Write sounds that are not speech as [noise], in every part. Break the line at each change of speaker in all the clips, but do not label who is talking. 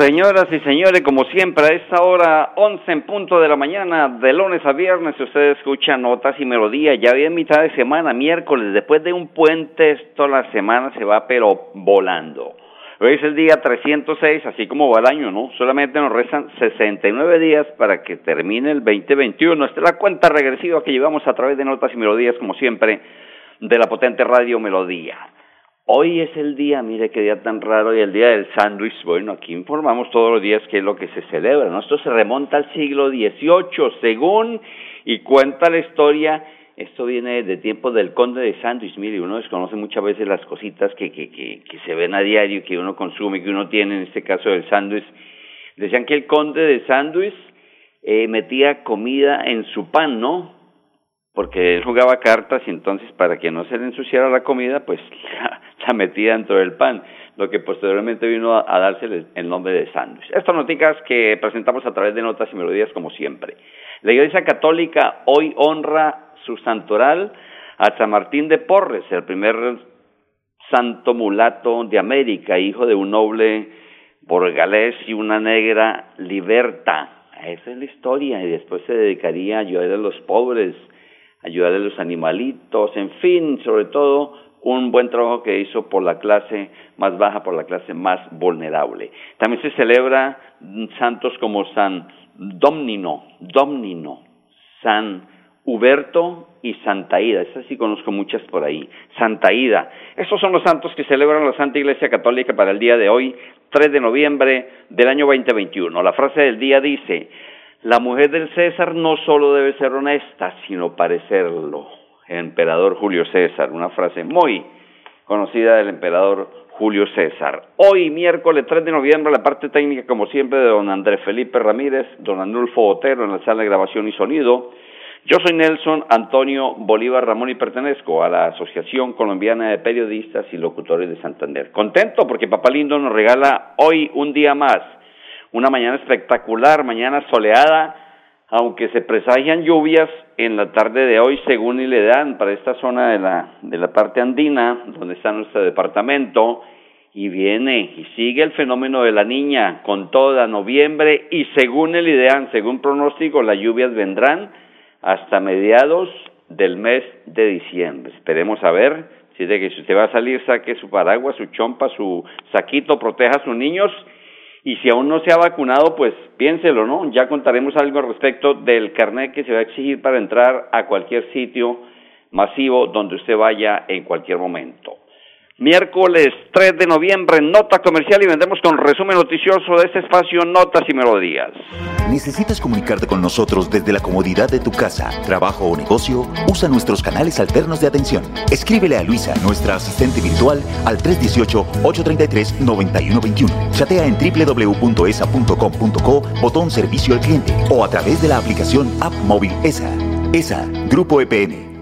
Señoras y señores, como siempre, a esta hora, 11 en punto de la mañana, de lunes a viernes, si usted escucha notas y melodías, ya en mitad de semana, miércoles, después de un puente, toda la semana se va pero volando. Hoy es el día 306, así como va el año, ¿no? Solamente nos restan 69 días para que termine el 2021. Esta es la cuenta regresiva que llevamos a través de notas y melodías, como siempre, de la potente radio Melodía. Hoy es el día, mire qué día tan raro, y el día del sándwich. Bueno, aquí informamos todos los días qué es lo que se celebra, ¿no? Esto se remonta al siglo XVIII, según, y cuenta la historia, esto viene de tiempos del conde de sándwich. Mire, uno desconoce muchas veces las cositas que, que, que, que se ven a diario, que uno consume, que uno tiene, en este caso del sándwich. Decían que el conde de sándwich eh, metía comida en su pan, ¿no? porque él jugaba cartas y entonces para que no se le ensuciara la comida, pues [laughs] la, metía dentro del pan, lo que posteriormente vino a, darse el nombre de sándwich. Estas noticias que presentamos a través de notas y melodías como siempre. La Iglesia Católica hoy honra su santoral a San Martín de Porres, el primer santo mulato de América, hijo de un noble borgalés y una negra liberta. Esa es la historia y después se dedicaría a ayudar a los pobres, ayudar a los animalitos, en fin, sobre todo un buen trabajo que hizo por la clase más baja, por la clase más vulnerable. También se celebra santos como San Domnino, Domnino, San Huberto y Santa Ida. Esas sí conozco muchas por ahí. Santa Ida. Estos son los santos que celebran la Santa Iglesia Católica para el día de hoy, 3 de noviembre del año 2021. La frase del día dice, la mujer del César no solo debe ser honesta, sino parecerlo. Emperador Julio César, una frase muy conocida del emperador Julio César. Hoy, miércoles 3 de noviembre, la parte técnica, como siempre, de don Andrés Felipe Ramírez, don Anulfo Otero en la sala de grabación y sonido. Yo soy Nelson Antonio Bolívar Ramón y pertenezco a la Asociación Colombiana de Periodistas y Locutores de Santander. Contento porque Papá Lindo nos regala hoy un día más una mañana espectacular, mañana soleada, aunque se presagian lluvias en la tarde de hoy según le dan para esta zona de la, de la parte andina, donde está nuestro departamento, y viene y sigue el fenómeno de la niña con toda noviembre y según el IDEAN, según pronóstico, las lluvias vendrán hasta mediados del mes de diciembre. Esperemos a ver si de que si usted va a salir saque su paraguas, su chompa, su saquito, proteja a sus niños y si aún no se ha vacunado, pues piénselo, ¿no? Ya contaremos algo al respecto del carnet que se va a exigir para entrar a cualquier sitio masivo donde usted vaya en cualquier momento. Miércoles 3 de noviembre, nota comercial y vendemos con resumen noticioso de este espacio Notas y Melodías.
¿Necesitas comunicarte con nosotros desde la comodidad de tu casa, trabajo o negocio? Usa nuestros canales alternos de atención. Escríbele a Luisa, nuestra asistente virtual, al 318-833-9121. Chatea en www.esa.com.co, botón servicio al cliente o a través de la aplicación App Móvil ESA. ESA, Grupo EPN,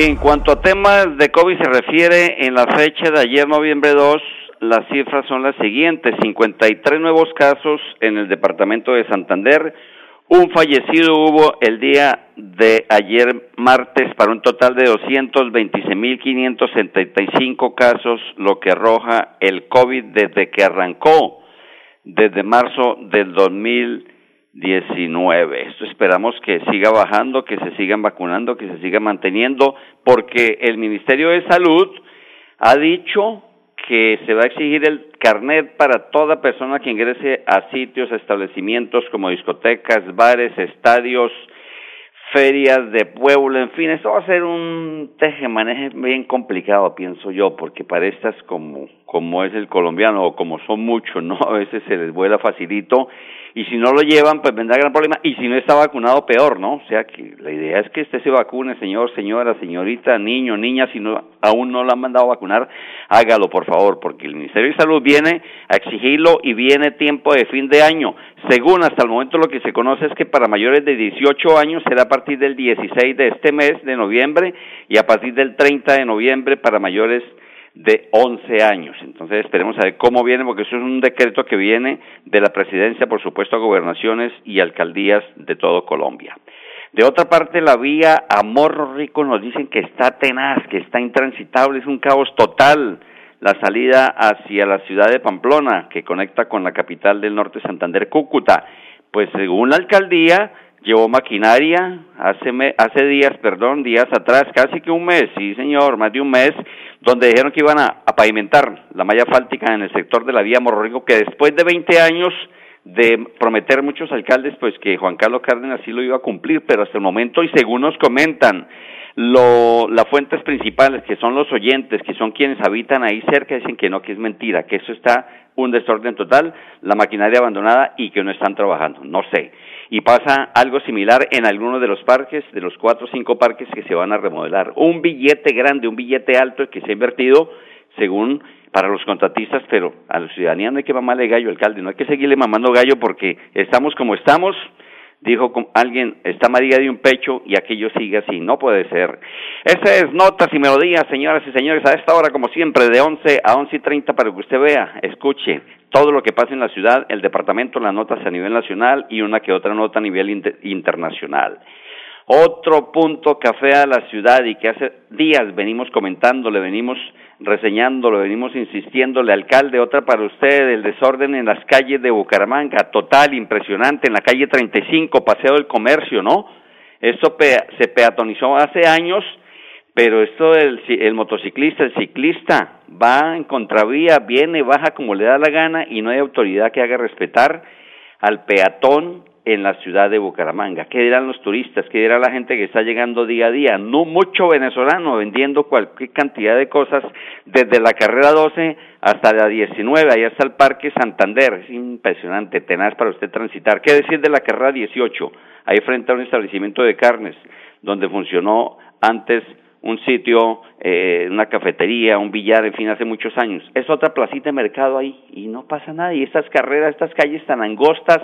En cuanto a temas de COVID se refiere, en la fecha de ayer, noviembre 2, las cifras son las siguientes. 53 nuevos casos en el departamento de Santander. Un fallecido hubo el día de ayer martes para un total de 226.575 casos, lo que arroja el COVID desde que arrancó, desde marzo del 2000 19. Esto esperamos que siga bajando, que se sigan vacunando, que se siga manteniendo, porque el Ministerio de Salud ha dicho que se va a exigir el carnet para toda persona que ingrese a sitios, establecimientos como discotecas, bares, estadios, ferias de pueblo, en fin, esto va a ser un tejemaneje bien complicado, pienso yo, porque para estas como, como es el colombiano o como son muchos, ¿no? [laughs] A veces se les vuela facilito y si no lo llevan, pues vendrá gran problema, y si no está vacunado, peor, ¿no? O sea que la idea es que usted se vacune, señor, señora, señorita, niño, niña, si no, aún no lo han mandado a vacunar, hágalo, por favor, porque el Ministerio de Salud viene a exigirlo y viene tiempo de fin de año. Según hasta el momento lo que se conoce es que para mayores de 18 años será a partir del 16 de este mes de noviembre y a partir del 30 de noviembre para mayores de 11 años. Entonces esperemos a ver cómo viene, porque eso es un decreto que viene de la presidencia, por supuesto, a gobernaciones y alcaldías de todo Colombia. De otra parte, la vía a Morro Rico nos dicen que está tenaz, que está intransitable, es un caos total la salida hacia la ciudad de Pamplona, que conecta con la capital del norte, Santander, Cúcuta. Pues según la alcaldía, llevó maquinaria hace, hace días, perdón, días atrás, casi que un mes, sí señor, más de un mes, donde dijeron que iban a, pavimentar la malla fáltica en el sector de la vía Morro que después de 20 años de prometer muchos alcaldes, pues que Juan Carlos Cárdenas sí lo iba a cumplir, pero hasta el momento, y según nos comentan, lo, las fuentes principales, que son los oyentes, que son quienes habitan ahí cerca, dicen que no, que es mentira, que eso está un desorden total, la maquinaria abandonada y que no están trabajando. No sé y pasa algo similar en algunos de los parques, de los cuatro o cinco parques que se van a remodelar. Un billete grande, un billete alto que se ha invertido según para los contratistas, pero a la ciudadanía no hay que mamarle gallo, alcalde, no hay que seguirle mamando gallo porque estamos como estamos, dijo alguien, está María de un pecho y aquello sigue así, no puede ser. Esa es Notas y Melodías, señoras y señores, a esta hora como siempre, de 11 a once y 30 para que usted vea, escuche todo lo que pasa en la ciudad, el departamento, las notas a nivel nacional y una que otra nota a nivel internacional. Otro punto afea a la ciudad y que hace días venimos comentando, le venimos reseñando, le venimos insistiéndole, alcalde, otra para usted, el desorden en las calles de Bucaramanga, total, impresionante, en la calle 35, Paseo del Comercio, ¿no? Esto se peatonizó hace años, pero esto del el motociclista, el ciclista, va en contravía, viene, baja como le da la gana y no hay autoridad que haga respetar al peatón en la ciudad de Bucaramanga. ¿Qué dirán los turistas? ¿Qué dirá la gente que está llegando día a día? No mucho venezolano vendiendo cualquier cantidad de cosas desde la carrera 12 hasta la 19, ahí está el Parque Santander. Es impresionante, tenaz para usted transitar. ¿Qué decir de la carrera 18? Ahí frente a un establecimiento de carnes donde funcionó antes un sitio, eh, una cafetería, un billar, en fin, hace muchos años. Es otra placita de mercado ahí y no pasa nada. Y estas carreras, estas calles tan angostas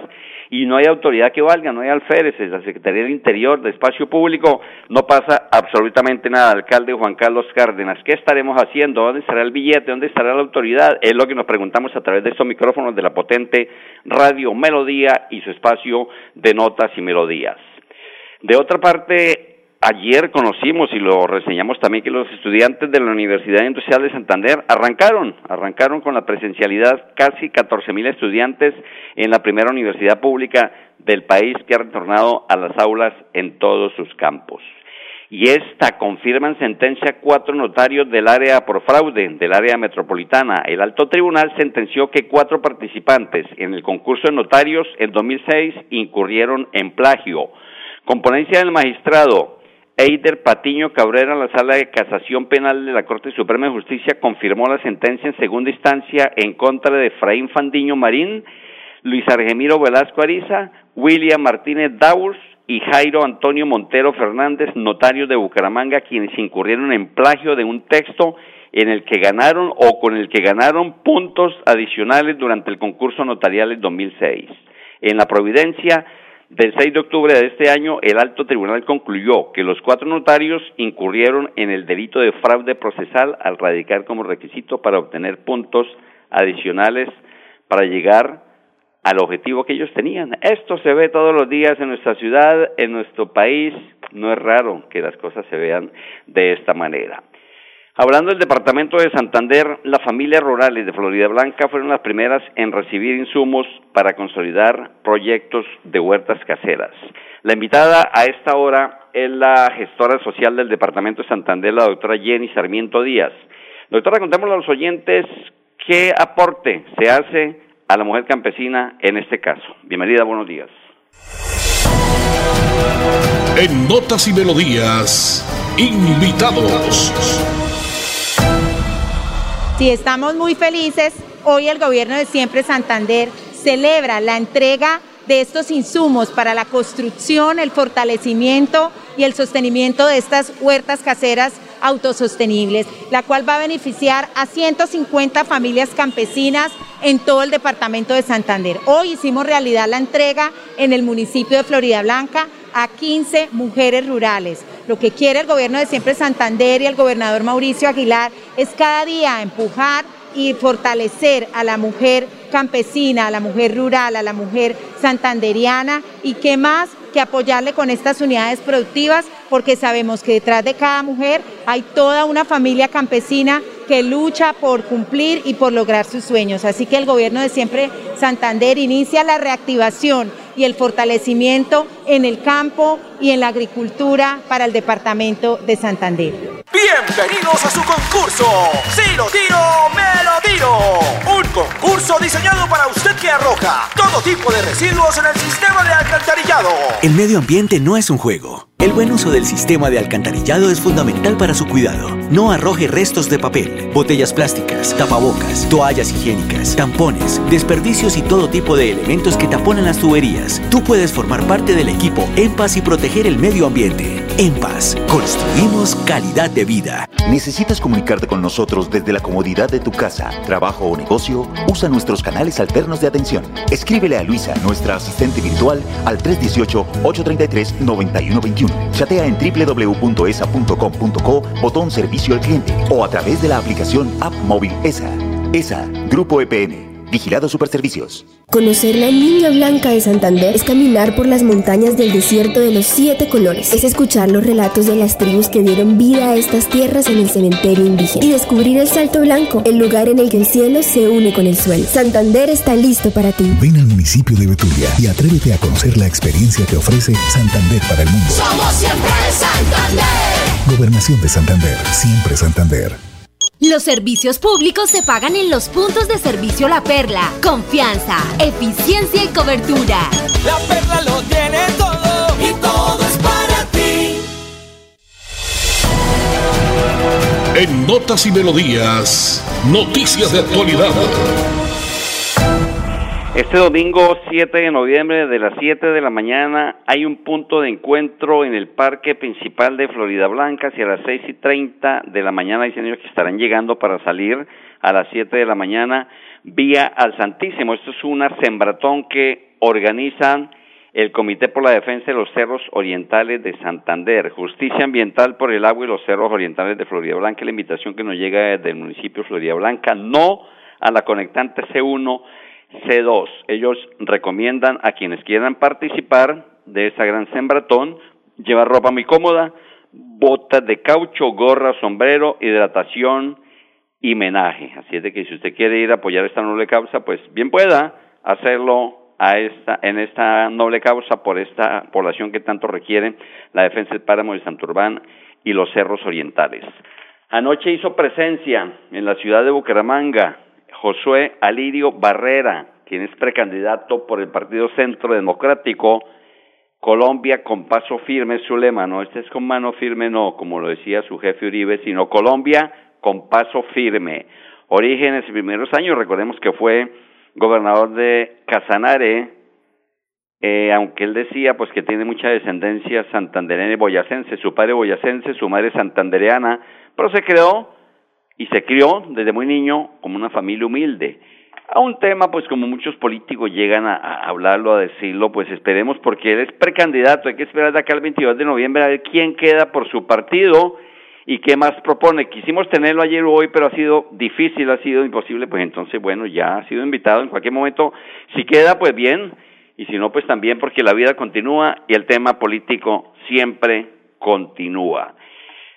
y no hay autoridad que valga, no hay alféreces, la Secretaría del Interior, de Espacio Público, no pasa absolutamente nada. Alcalde Juan Carlos Cárdenas, ¿qué estaremos haciendo? ¿Dónde estará el billete? ¿Dónde estará la autoridad? Es lo que nos preguntamos a través de estos micrófonos de la potente Radio Melodía y su espacio de notas y melodías. De otra parte, ayer conocimos y lo reseñamos también que los estudiantes de la Universidad Industrial de Santander arrancaron, arrancaron con la presencialidad casi 14 mil estudiantes en la primera universidad pública del país que ha retornado a las aulas en todos sus campos. Y esta confirma en sentencia cuatro notarios del área por fraude, del área metropolitana. El alto tribunal sentenció que cuatro participantes en el concurso de notarios en 2006 incurrieron en plagio. Componencia del magistrado Eider Patiño Cabrera, la Sala de Casación Penal de la Corte Suprema de Justicia, confirmó la sentencia en segunda instancia en contra de Efraín Fandiño Marín, Luis Argemiro Velasco Ariza, William Martínez Daurs y Jairo Antonio Montero Fernández, notarios de Bucaramanga, quienes incurrieron en plagio de un texto en el que ganaron o con el que ganaron puntos adicionales durante el concurso notarial en 2006. En la Providencia, del 6 de octubre de este año, el alto tribunal concluyó que los cuatro notarios incurrieron en el delito de fraude procesal al radicar como requisito para obtener puntos adicionales para llegar al objetivo que ellos tenían. Esto se ve todos los días en nuestra ciudad, en nuestro país. No es raro que las cosas se vean de esta manera. Hablando del departamento de Santander, las familias rurales de Florida Blanca fueron las primeras en recibir insumos para consolidar proyectos de huertas caseras. La invitada a esta hora es la gestora social del departamento de Santander, la doctora Jenny Sarmiento Díaz. Doctora, contémosle a los oyentes qué aporte se hace a la mujer campesina en este caso. Bienvenida, buenos días.
En Notas y Melodías, invitados.
Sí, estamos muy felices. Hoy el gobierno de Siempre Santander celebra la entrega de estos insumos para la construcción, el fortalecimiento y el sostenimiento de estas huertas caseras autosostenibles, la cual va a beneficiar a 150 familias campesinas en todo el departamento de Santander. Hoy hicimos realidad la entrega en el municipio de Florida Blanca a 15 mujeres rurales. Lo que quiere el gobierno de siempre Santander y el gobernador Mauricio Aguilar es cada día empujar y fortalecer a la mujer campesina, a la mujer rural, a la mujer santanderiana y qué más que apoyarle con estas unidades productivas porque sabemos que detrás de cada mujer hay toda una familia campesina que lucha por cumplir y por lograr sus sueños. Así que el gobierno de siempre Santander inicia la reactivación y el fortalecimiento en el campo y en la agricultura para el departamento de Santander.
Bienvenidos a su concurso. Si lo tiro, me lo tiro. Un concurso diseñado para usted que arroja todo tipo de residuos en el sistema de alcantarillado.
El medio ambiente no es un juego. El buen uso del sistema de alcantarillado es fundamental para su cuidado. No arroje restos de papel, botellas plásticas, tapabocas, toallas higiénicas, tampones, desperdicios y todo tipo de elementos que taponan las tuberías. Tú puedes formar parte del equipo En Paz y proteger el medio ambiente. En Paz, construimos calidad de vida.
¿Necesitas comunicarte con nosotros desde la comodidad de tu casa, trabajo o negocio? Usa nuestros canales alternos de atención. Escríbele a Luisa, nuestra asistente virtual, al 318-833-9121. Chatea en www.esa.com.co, botón servicio al cliente o a través de la aplicación App Móvil ESA. ESA, Grupo EPN. Vigilado Superservicios.
Conocer la Niña Blanca de Santander es caminar por las montañas del desierto de los siete colores. Es escuchar los relatos de las tribus que dieron vida a estas tierras en el cementerio indígena. Y descubrir el Salto Blanco, el lugar en el que el cielo se une con el suelo. Santander está listo para ti.
Ven al municipio de Betulia y atrévete a conocer la experiencia que ofrece Santander para el mundo.
Somos siempre Santander.
Gobernación de Santander, siempre Santander.
Los servicios públicos se pagan en los puntos de servicio La Perla. Confianza, eficiencia y cobertura.
La Perla lo tiene todo y todo es para ti.
En Notas y Melodías, noticias de actualidad.
Este domingo 7 de noviembre de las 7 de la mañana hay un punto de encuentro en el parque principal de Florida Blanca hacia las 6 y 30 de la mañana. Hay señores que estarán llegando para salir a las 7 de la mañana vía al Santísimo. Esto es una sembratón que organizan el Comité por la Defensa de los Cerros Orientales de Santander, Justicia Ambiental por el Agua y los Cerros Orientales de Florida Blanca. La invitación que nos llega desde el municipio de Florida Blanca, no a la conectante C1 C2. Ellos recomiendan a quienes quieran participar de esa gran sembratón llevar ropa muy cómoda, botas de caucho, gorra, sombrero, hidratación y menaje. Así es de que si usted quiere ir a apoyar esta noble causa, pues bien pueda hacerlo a esta, en esta noble causa por esta población que tanto requiere la defensa del páramo de Santurbán y los cerros orientales. Anoche hizo presencia en la ciudad de Bucaramanga Josué Alirio Barrera, quien es precandidato por el Partido Centro Democrático, Colombia con paso firme su lema, no, este es con mano firme, no, como lo decía su jefe Uribe, sino Colombia con paso firme. Orígenes y primeros años, recordemos que fue gobernador de Casanare, eh, aunque él decía pues que tiene mucha descendencia santandereana y boyacense, su padre boyacense, su madre santandereana, pero se creó y se crió desde muy niño como una familia humilde. A un tema, pues como muchos políticos llegan a, hablarlo, a decirlo, pues esperemos porque él es precandidato, hay que esperar de acá al 22 de noviembre a ver quién queda por su partido y qué más propone. Quisimos tenerlo ayer o hoy, pero ha sido difícil, ha sido imposible, pues entonces, bueno, ya ha sido invitado en cualquier momento. Si queda, pues bien, y si no, pues también porque la vida continúa y el tema político siempre continúa.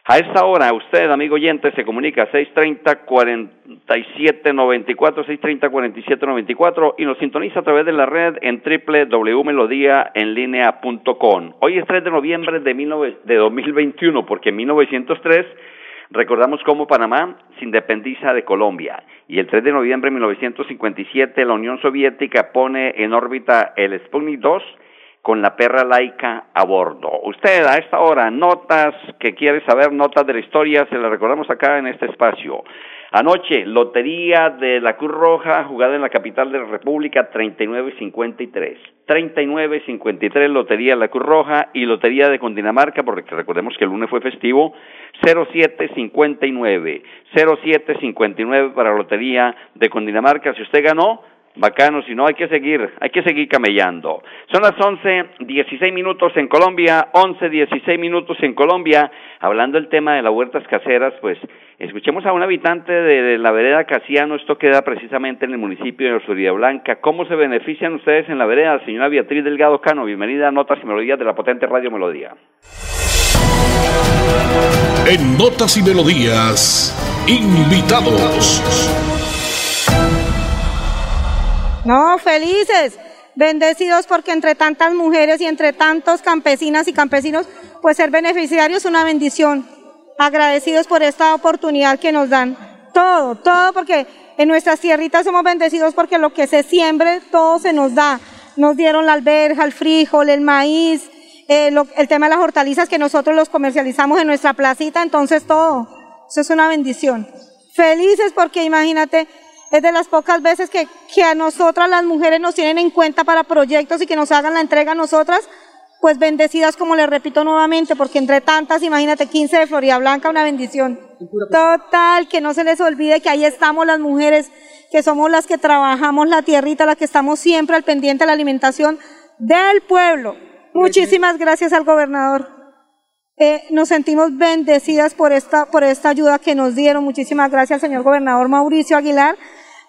A esta hora, usted, amigo oyente, se comunica 630-4794, 630-4794 y nos sintoniza a través de la red en www.melodiaenlinea.com. Hoy es 3 de noviembre de, de 2021, porque en 1903 recordamos cómo Panamá se independiza de Colombia y el 3 de noviembre de 1957 la Unión Soviética pone en órbita el Sputnik 2 con la perra laica a bordo. Usted a esta hora, notas que quiere saber, notas de la historia, se la recordamos acá en este espacio. Anoche, Lotería de la Cruz Roja, jugada en la capital de la República, 39.53. 39.53, Lotería de la Cruz Roja y Lotería de Condinamarca, porque recordemos que el lunes fue festivo, 07.59. 07.59 para Lotería de Condinamarca. Si usted ganó, Bacano, si no hay que seguir, hay que seguir camellando. Son las once dieciséis minutos en Colombia, once dieciséis minutos en Colombia. Hablando del tema de las huertas caseras, pues escuchemos a un habitante de, la vereda Casiano, esto queda precisamente en el municipio de Florida Blanca. ¿Cómo se benefician ustedes en la vereda? Señora Beatriz Delgado Cano, bienvenida a Notas y Melodías de la potente Radio Melodía.
En Notas y Melodías, invitados.
No, felices, bendecidos porque entre tantas mujeres y entre tantos campesinas y campesinos, pues ser beneficiarios es una bendición. Agradecidos por esta oportunidad que nos dan. Todo, todo porque en nuestras tierritas somos bendecidos porque lo que se siembre, todo se nos da. Nos dieron la alberja, el frijol, el maíz, eh, el tema de las hortalizas que nosotros los comercializamos en nuestra placita, entonces todo. Eso es una bendición. Felices porque imagínate, es de las pocas veces que, que a nosotras las mujeres nos tienen en cuenta para proyectos y que nos hagan la entrega a nosotras, pues bendecidas como les repito nuevamente, porque entre tantas, imagínate, 15 de Florida Blanca, una bendición. Total, que no se les olvide que ahí estamos las mujeres, que somos las que trabajamos la tierrita, las que estamos siempre al pendiente de la alimentación del pueblo. Muchísimas gracias al gobernador. Eh, nos sentimos bendecidas por esta, por esta ayuda que nos dieron. Muchísimas gracias al señor gobernador Mauricio Aguilar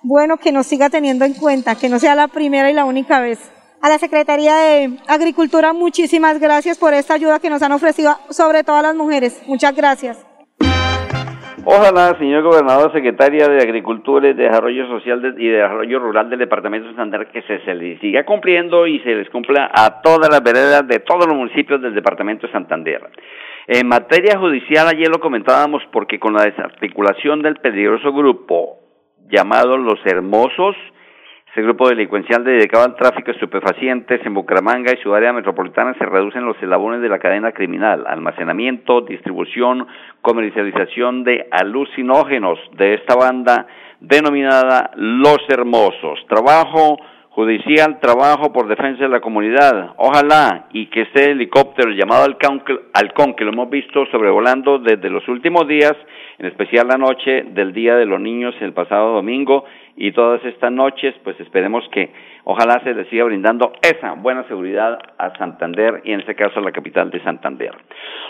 bueno que nos siga teniendo en cuenta, que no sea la primera y la única vez. A la Secretaría de Agricultura, muchísimas gracias por esta ayuda que nos han ofrecido, sobre todo a las mujeres. Muchas gracias.
Ojalá, señor gobernador, secretaria de Agricultura y Desarrollo Social y Desarrollo Rural del Departamento de Santander, que se, se les siga cumpliendo y se les cumpla a todas las veredas de todos los municipios del Departamento de Santander. En materia judicial, ayer lo comentábamos porque con la desarticulación del peligroso grupo llamados Los Hermosos. Ese grupo delincuencial dedicado al tráfico de estupefacientes en Bucaramanga y su área metropolitana se reducen los eslabones de la cadena criminal, almacenamiento, distribución, comercialización de alucinógenos de esta banda denominada Los Hermosos. Trabajo judicial, trabajo por defensa de la comunidad. Ojalá y que este helicóptero llamado Halcón, que lo hemos visto sobrevolando desde los últimos días, en especial la noche del Día de los Niños el pasado domingo y todas estas noches, pues esperemos que ojalá se le siga brindando esa buena seguridad a Santander y en este caso a la capital de Santander.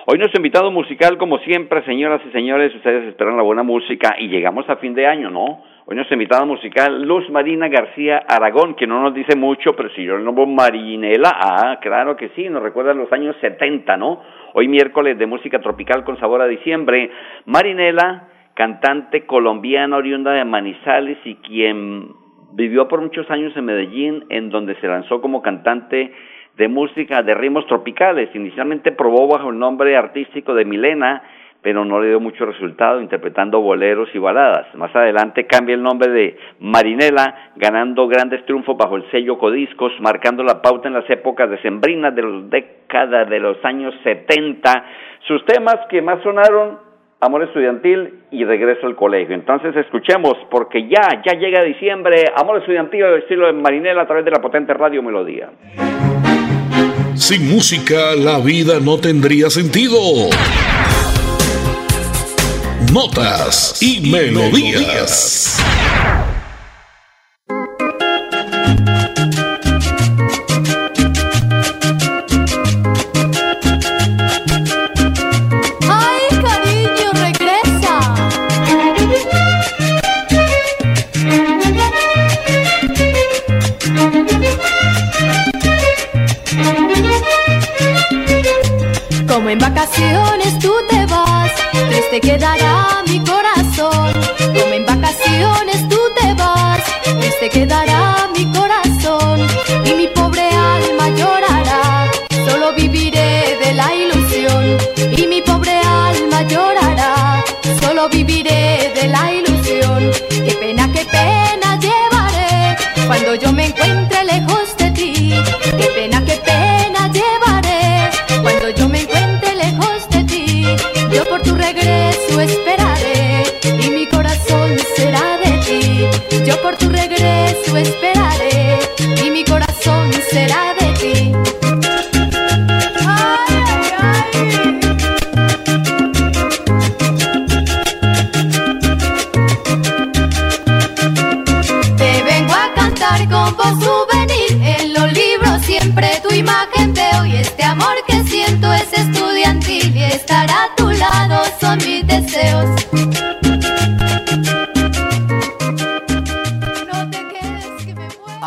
Hoy nuestro invitado musical, como siempre, señoras y señores, ustedes esperan la buena música y llegamos a fin de año, ¿no? Hoy nuestra invitada musical, Luz Marina García Aragón, que no nos dice mucho, pero si yo le nombro Marinela, ah, claro que sí, nos recuerda los años 70, ¿no? Hoy miércoles de música tropical con sabor a diciembre. Marinela, cantante colombiana oriunda de Manizales y quien vivió por muchos años en Medellín, en donde se lanzó como cantante de música de ritmos tropicales. Inicialmente probó bajo el nombre artístico de Milena, pero no le dio mucho resultado interpretando boleros y baladas. Más adelante cambia el nombre de Marinela, ganando grandes triunfos bajo el sello Codiscos, marcando la pauta en las épocas decembrinas de los décadas de los años 70. Sus temas que más sonaron, Amor Estudiantil y Regreso al Colegio. Entonces escuchemos, porque ya, ya llega diciembre, Amor Estudiantil del estilo de Marinela a través de la potente radio Melodía.
Sin música la vida no tendría sentido notas y, melodías.
quedará solo viviré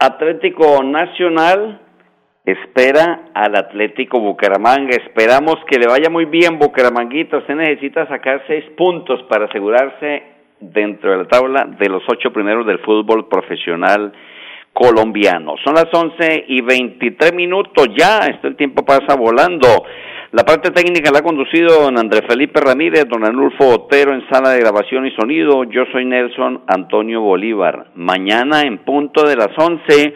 Atlético Nacional espera al Atlético Bucaramanga. Esperamos que le vaya muy bien Bucaramanguita. Usted necesita sacar seis puntos para asegurarse dentro de la tabla de los ocho primeros del fútbol profesional colombiano. Son las once y veintitrés minutos ya, este el tiempo pasa volando. La parte técnica la ha conducido don Andrés Felipe Ramírez, don Anulfo Otero en sala de grabación y sonido. Yo soy Nelson Antonio Bolívar. Mañana en punto de las once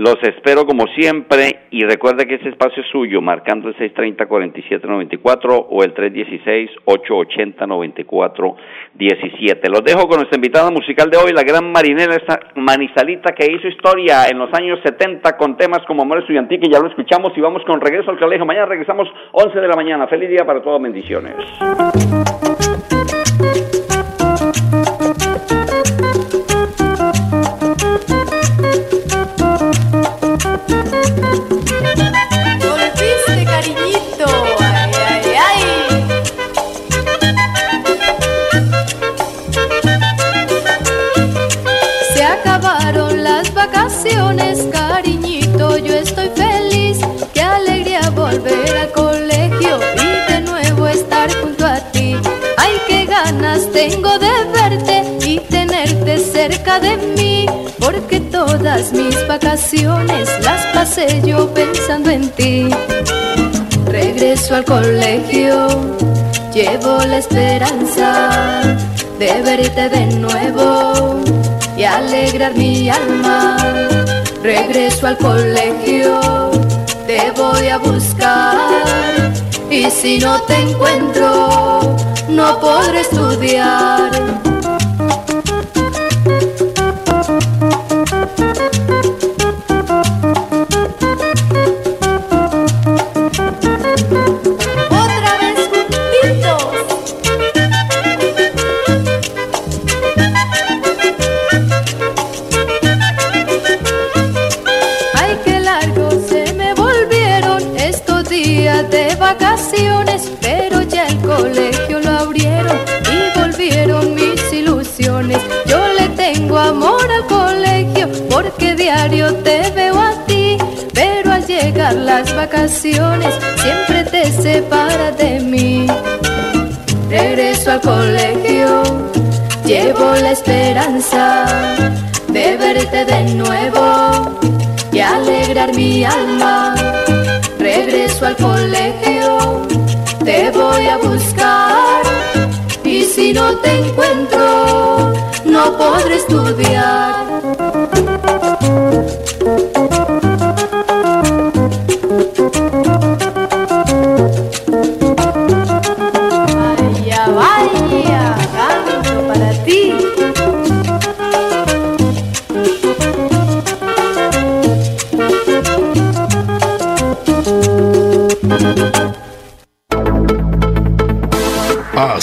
Los espero como siempre y recuerda que ese espacio es suyo, marcando el 630-4794 o el 316-880-9417. Los dejo con nuestra invitada musical de hoy, la gran marinera esta manizalita que hizo historia en los años 70 con temas como Amor Estudiantil, que ya lo escuchamos y vamos con regreso al colegio. Mañana regresamos 11 de la mañana. Feliz día para todos, bendiciones.
Cariñito, yo estoy feliz. Qué alegría volver al colegio y de nuevo estar junto a ti. Ay, qué ganas tengo de verte y tenerte cerca de mí. Porque todas mis vacaciones las pasé yo pensando en ti. Regreso al colegio, llevo la esperanza de verte de nuevo y alegrar mi alma regreso al colegio, te voy a buscar y si no te encuentro, no podré estudiar. Esperanza de verte de nuevo y alegrar mi alma. Regreso al colegio, te voy a buscar y si no te encuentro, no podré estudiar.